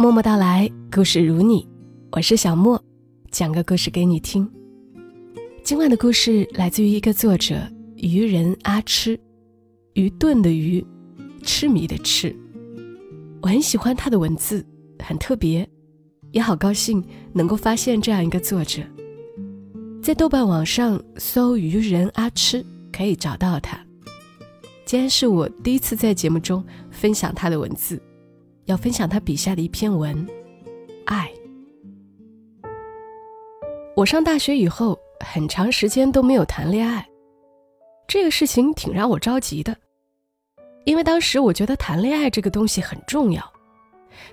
默默到来，故事如你，我是小莫，讲个故事给你听。今晚的故事来自于一个作者愚人阿痴，愚钝的愚，痴迷的痴。我很喜欢他的文字，很特别，也好高兴能够发现这样一个作者。在豆瓣网上搜“愚人阿痴”可以找到他。今天是我第一次在节目中分享他的文字，要分享他笔下的一篇文《爱》。我上大学以后很长时间都没有谈恋爱，这个事情挺让我着急的，因为当时我觉得谈恋爱这个东西很重要，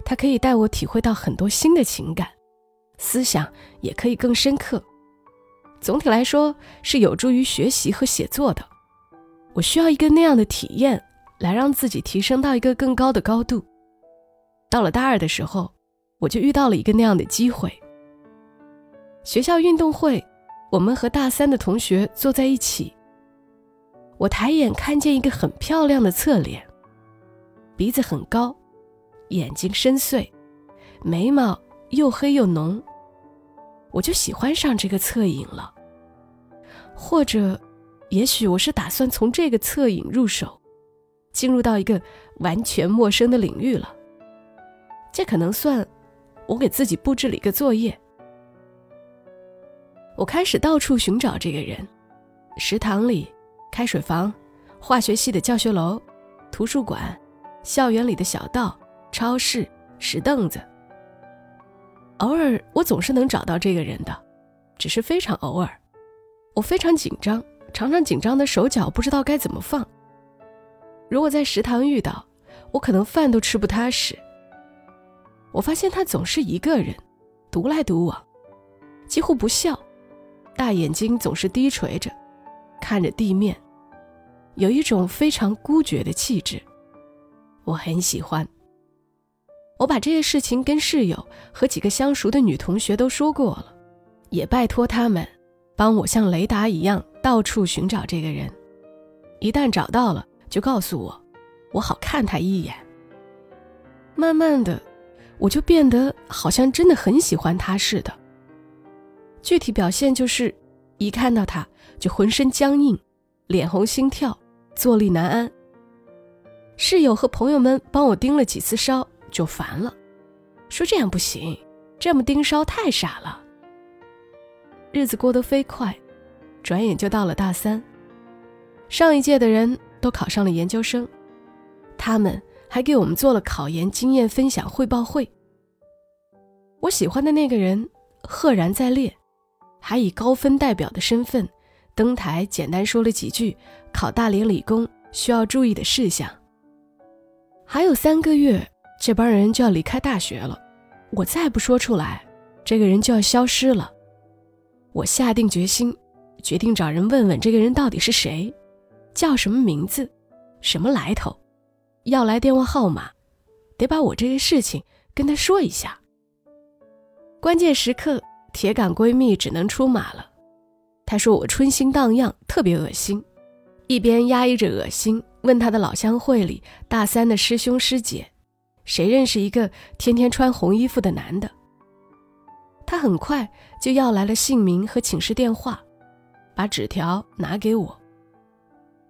它可以带我体会到很多新的情感，思想也可以更深刻，总体来说是有助于学习和写作的。我需要一个那样的体验，来让自己提升到一个更高的高度。到了大二的时候，我就遇到了一个那样的机会。学校运动会，我们和大三的同学坐在一起。我抬眼看见一个很漂亮的侧脸，鼻子很高，眼睛深邃，眉毛又黑又浓。我就喜欢上这个侧影了，或者。也许我是打算从这个侧影入手，进入到一个完全陌生的领域了。这可能算我给自己布置了一个作业。我开始到处寻找这个人：食堂里、开水房、化学系的教学楼、图书馆、校园里的小道、超市、石凳子。偶尔，我总是能找到这个人的，只是非常偶尔。我非常紧张。常常紧张的手脚不知道该怎么放。如果在食堂遇到，我可能饭都吃不踏实。我发现他总是一个人，独来独往，几乎不笑，大眼睛总是低垂着，看着地面，有一种非常孤绝的气质。我很喜欢。我把这些事情跟室友和几个相熟的女同学都说过了，也拜托他们帮我像雷达一样。到处寻找这个人，一旦找到了，就告诉我，我好看他一眼。慢慢的，我就变得好像真的很喜欢他似的。具体表现就是，一看到他就浑身僵硬，脸红心跳，坐立难安。室友和朋友们帮我盯了几次梢，就烦了，说这样不行，这么盯梢太傻了。日子过得飞快。转眼就到了大三，上一届的人都考上了研究生，他们还给我们做了考研经验分享汇报会。我喜欢的那个人赫然在列，还以高分代表的身份登台，简单说了几句考大连理工需要注意的事项。还有三个月，这帮人就要离开大学了，我再不说出来，这个人就要消失了。我下定决心。决定找人问问这个人到底是谁，叫什么名字，什么来头，要来电话号码，得把我这个事情跟他说一下。关键时刻，铁杆闺蜜只能出马了。她说我春心荡漾，特别恶心，一边压抑着恶心，问她的老乡会里大三的师兄师姐，谁认识一个天天穿红衣服的男的。她很快就要来了姓名和寝室电话。把纸条拿给我，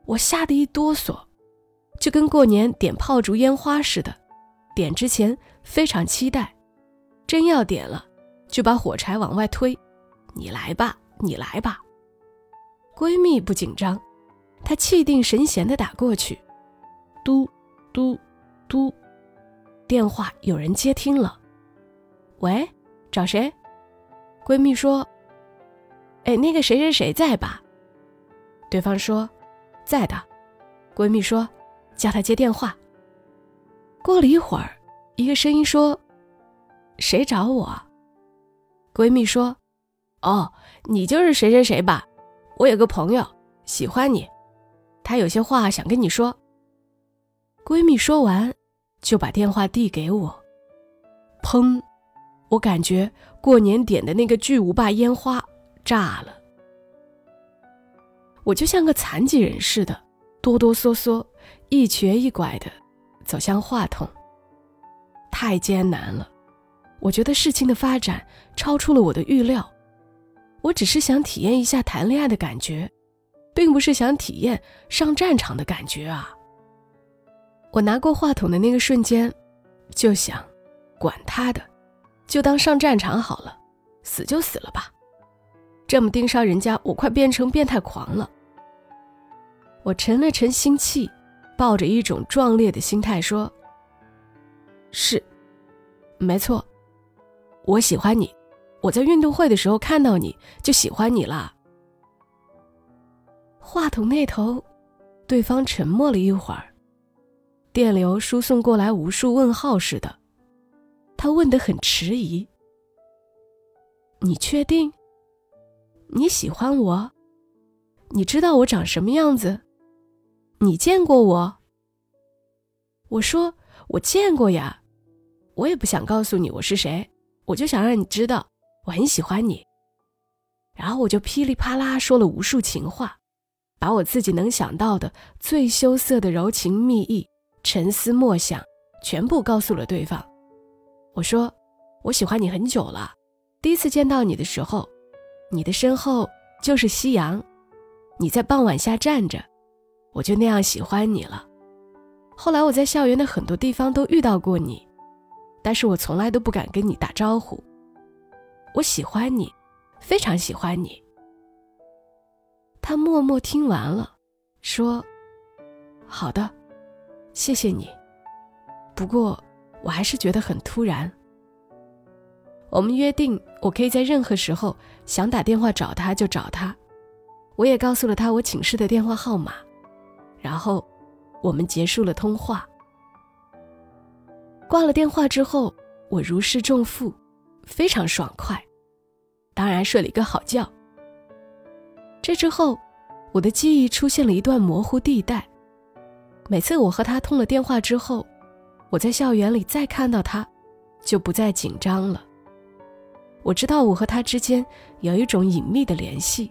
我吓得一哆嗦，就跟过年点炮竹烟花似的。点之前非常期待，真要点了，就把火柴往外推。你来吧，你来吧。闺蜜不紧张，她气定神闲地打过去，嘟嘟嘟，电话有人接听了。喂，找谁？闺蜜说。哎，那个谁谁谁在吧？对方说，在的。闺蜜说，叫他接电话。过了一会儿，一个声音说：“谁找我？”闺蜜说：“哦，你就是谁谁谁吧？我有个朋友喜欢你，他有些话想跟你说。”闺蜜说完，就把电话递给我。砰！我感觉过年点的那个巨无霸烟花。炸了！我就像个残疾人似的，哆哆嗦嗦，一瘸一拐的走向话筒。太艰难了，我觉得事情的发展超出了我的预料。我只是想体验一下谈恋爱的感觉，并不是想体验上战场的感觉啊！我拿过话筒的那个瞬间，就想，管他的，就当上战场好了，死就死了吧。这么盯梢人家，我快变成变态狂了。我沉了沉心气，抱着一种壮烈的心态说：“是，没错，我喜欢你。我在运动会的时候看到你就喜欢你了。”话筒那头，对方沉默了一会儿，电流输送过来无数问号似的，他问得很迟疑：“你确定？你喜欢我？你知道我长什么样子？”你见过我？我说我见过呀，我也不想告诉你我是谁，我就想让你知道我很喜欢你。然后我就噼里啪啦说了无数情话，把我自己能想到的最羞涩的柔情蜜意、沉思默想全部告诉了对方。我说我喜欢你很久了，第一次见到你的时候，你的身后就是夕阳，你在傍晚下站着。我就那样喜欢你了。后来我在校园的很多地方都遇到过你，但是我从来都不敢跟你打招呼。我喜欢你，非常喜欢你。他默默听完了，说：“好的，谢谢你。不过我还是觉得很突然。我们约定，我可以在任何时候想打电话找他就找他。我也告诉了他我寝室的电话号码。”然后，我们结束了通话。挂了电话之后，我如释重负，非常爽快，当然睡了一个好觉。这之后，我的记忆出现了一段模糊地带。每次我和他通了电话之后，我在校园里再看到他，就不再紧张了。我知道我和他之间有一种隐秘的联系，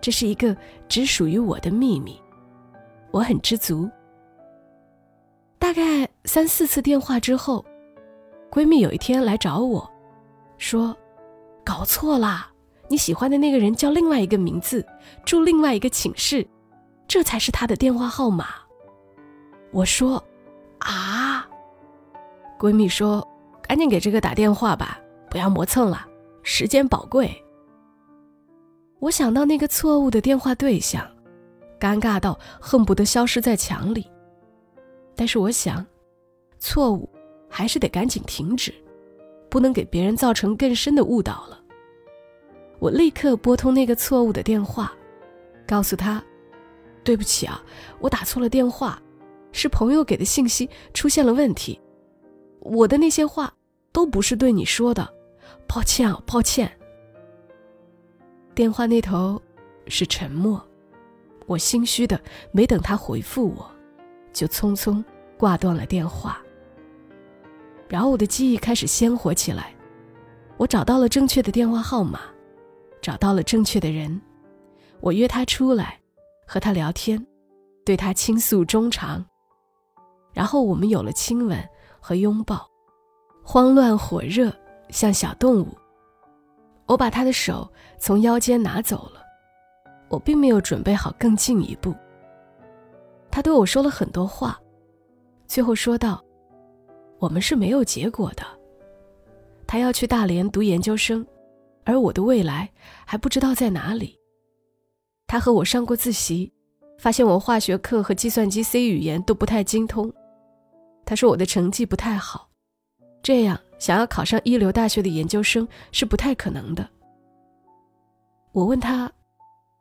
这是一个只属于我的秘密。我很知足。大概三四次电话之后，闺蜜有一天来找我，说：“搞错啦，你喜欢的那个人叫另外一个名字，住另外一个寝室，这才是他的电话号码。”我说：“啊！”闺蜜说：“赶紧给这个打电话吧，不要磨蹭了，时间宝贵。”我想到那个错误的电话对象。尴尬到恨不得消失在墙里，但是我想，错误还是得赶紧停止，不能给别人造成更深的误导了。我立刻拨通那个错误的电话，告诉他：“对不起啊，我打错了电话，是朋友给的信息出现了问题，我的那些话都不是对你说的，抱歉啊，抱歉。”电话那头是沉默。我心虚的，没等他回复我，就匆匆挂断了电话。然后我的记忆开始鲜活起来，我找到了正确的电话号码，找到了正确的人，我约他出来，和他聊天，对他倾诉衷肠。然后我们有了亲吻和拥抱，慌乱火热，像小动物。我把他的手从腰间拿走了。我并没有准备好更进一步。他对我说了很多话，最后说道：“我们是没有结果的。他要去大连读研究生，而我的未来还不知道在哪里。他和我上过自习，发现我化学课和计算机 C 语言都不太精通。他说我的成绩不太好，这样想要考上一流大学的研究生是不太可能的。”我问他。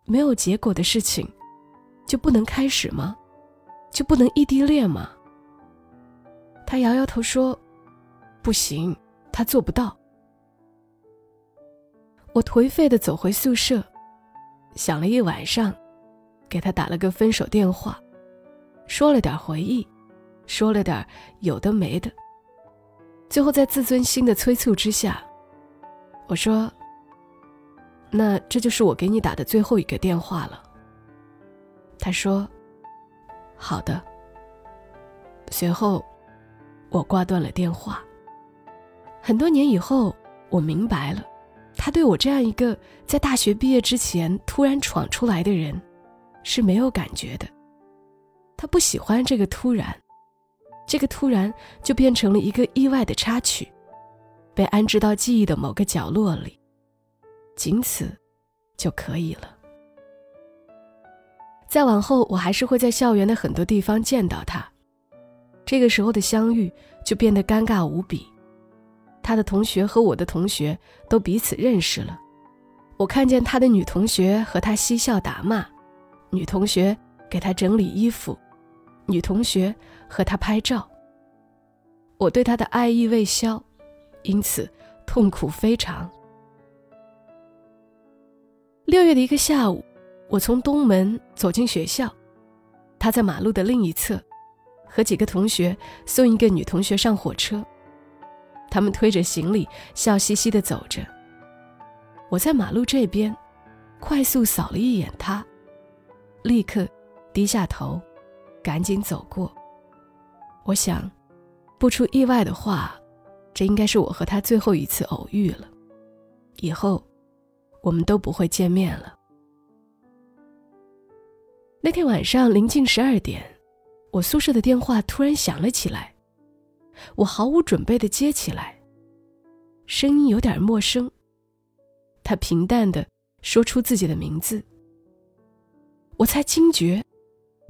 没有结果的事情，就不能开始吗？就不能异地恋吗？他摇摇头说：“不行，他做不到。”我颓废的走回宿舍，想了一晚上，给他打了个分手电话，说了点回忆，说了点有的没的。最后在自尊心的催促之下，我说。那这就是我给你打的最后一个电话了。他说：“好的。”随后，我挂断了电话。很多年以后，我明白了，他对我这样一个在大学毕业之前突然闯出来的人，是没有感觉的。他不喜欢这个突然，这个突然就变成了一个意外的插曲，被安置到记忆的某个角落里，仅此就可以了。再往后，我还是会在校园的很多地方见到他，这个时候的相遇就变得尴尬无比。他的同学和我的同学都彼此认识了，我看见他的女同学和他嬉笑打骂，女同学给他整理衣服。女同学和他拍照，我对他的爱意未消，因此痛苦非常。六月的一个下午，我从东门走进学校，他在马路的另一侧，和几个同学送一个女同学上火车。他们推着行李，笑嘻嘻的走着。我在马路这边，快速扫了一眼他，立刻低下头。赶紧走过。我想，不出意外的话，这应该是我和他最后一次偶遇了。以后，我们都不会见面了。那天晚上临近十二点，我宿舍的电话突然响了起来，我毫无准备的接起来，声音有点陌生。他平淡的说出自己的名字，我才惊觉。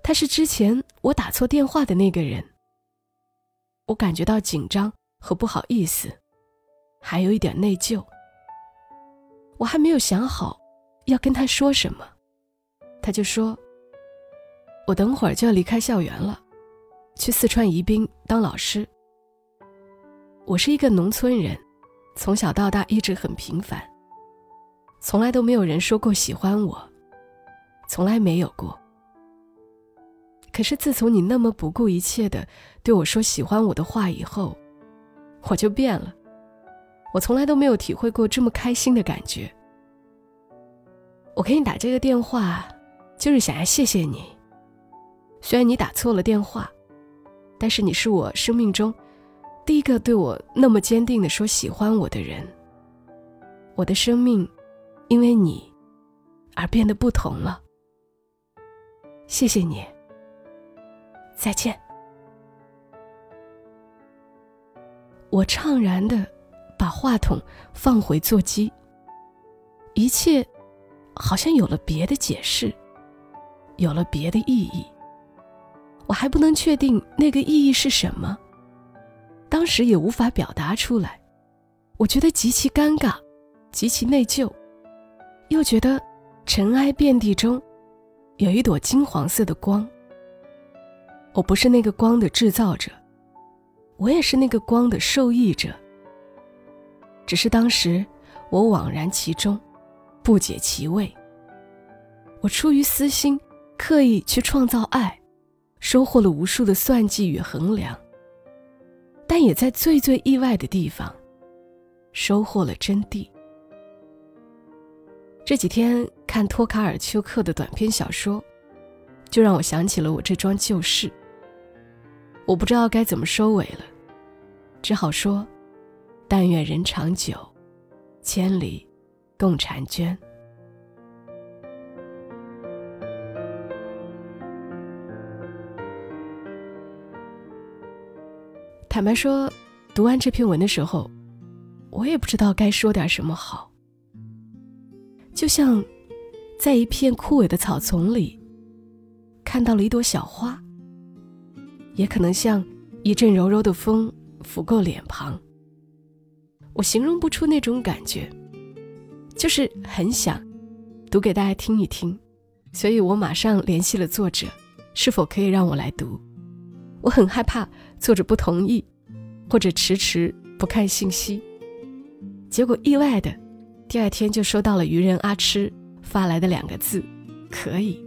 他是之前我打错电话的那个人，我感觉到紧张和不好意思，还有一点内疚。我还没有想好要跟他说什么，他就说：“我等会儿就要离开校园了，去四川宜宾当老师。我是一个农村人，从小到大一直很平凡，从来都没有人说过喜欢我，从来没有过。”可是自从你那么不顾一切的对我说喜欢我的话以后，我就变了。我从来都没有体会过这么开心的感觉。我给你打这个电话，就是想要谢谢你。虽然你打错了电话，但是你是我生命中第一个对我那么坚定的说喜欢我的人。我的生命因为你而变得不同了。谢谢你。再见。我怅然的把话筒放回座机，一切好像有了别的解释，有了别的意义。我还不能确定那个意义是什么，当时也无法表达出来。我觉得极其尴尬，极其内疚，又觉得尘埃遍地中有一朵金黄色的光。我不是那个光的制造者，我也是那个光的受益者。只是当时我惘然其中，不解其味。我出于私心，刻意去创造爱，收获了无数的算计与衡量，但也在最最意外的地方，收获了真谛。这几天看托卡尔丘克的短篇小说，就让我想起了我这桩旧事。我不知道该怎么收尾了，只好说：“但愿人长久，千里共婵娟。”坦白说，读完这篇文的时候，我也不知道该说点什么好。就像在一片枯萎的草丛里，看到了一朵小花。也可能像一阵柔柔的风拂过脸庞，我形容不出那种感觉，就是很想读给大家听一听，所以我马上联系了作者，是否可以让我来读？我很害怕作者不同意，或者迟迟不看信息，结果意外的，第二天就收到了愚人阿痴发来的两个字：可以。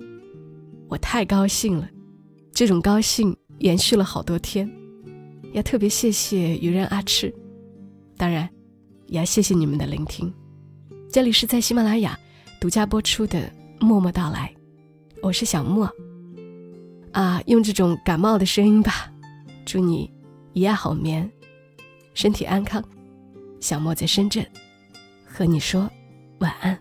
我太高兴了，这种高兴。延续了好多天，要特别谢谢愚人阿痴，当然，也要谢谢你们的聆听。这里是在喜马拉雅独家播出的《默默到来》，我是小莫。啊，用这种感冒的声音吧，祝你一夜好眠，身体安康。小莫在深圳，和你说晚安。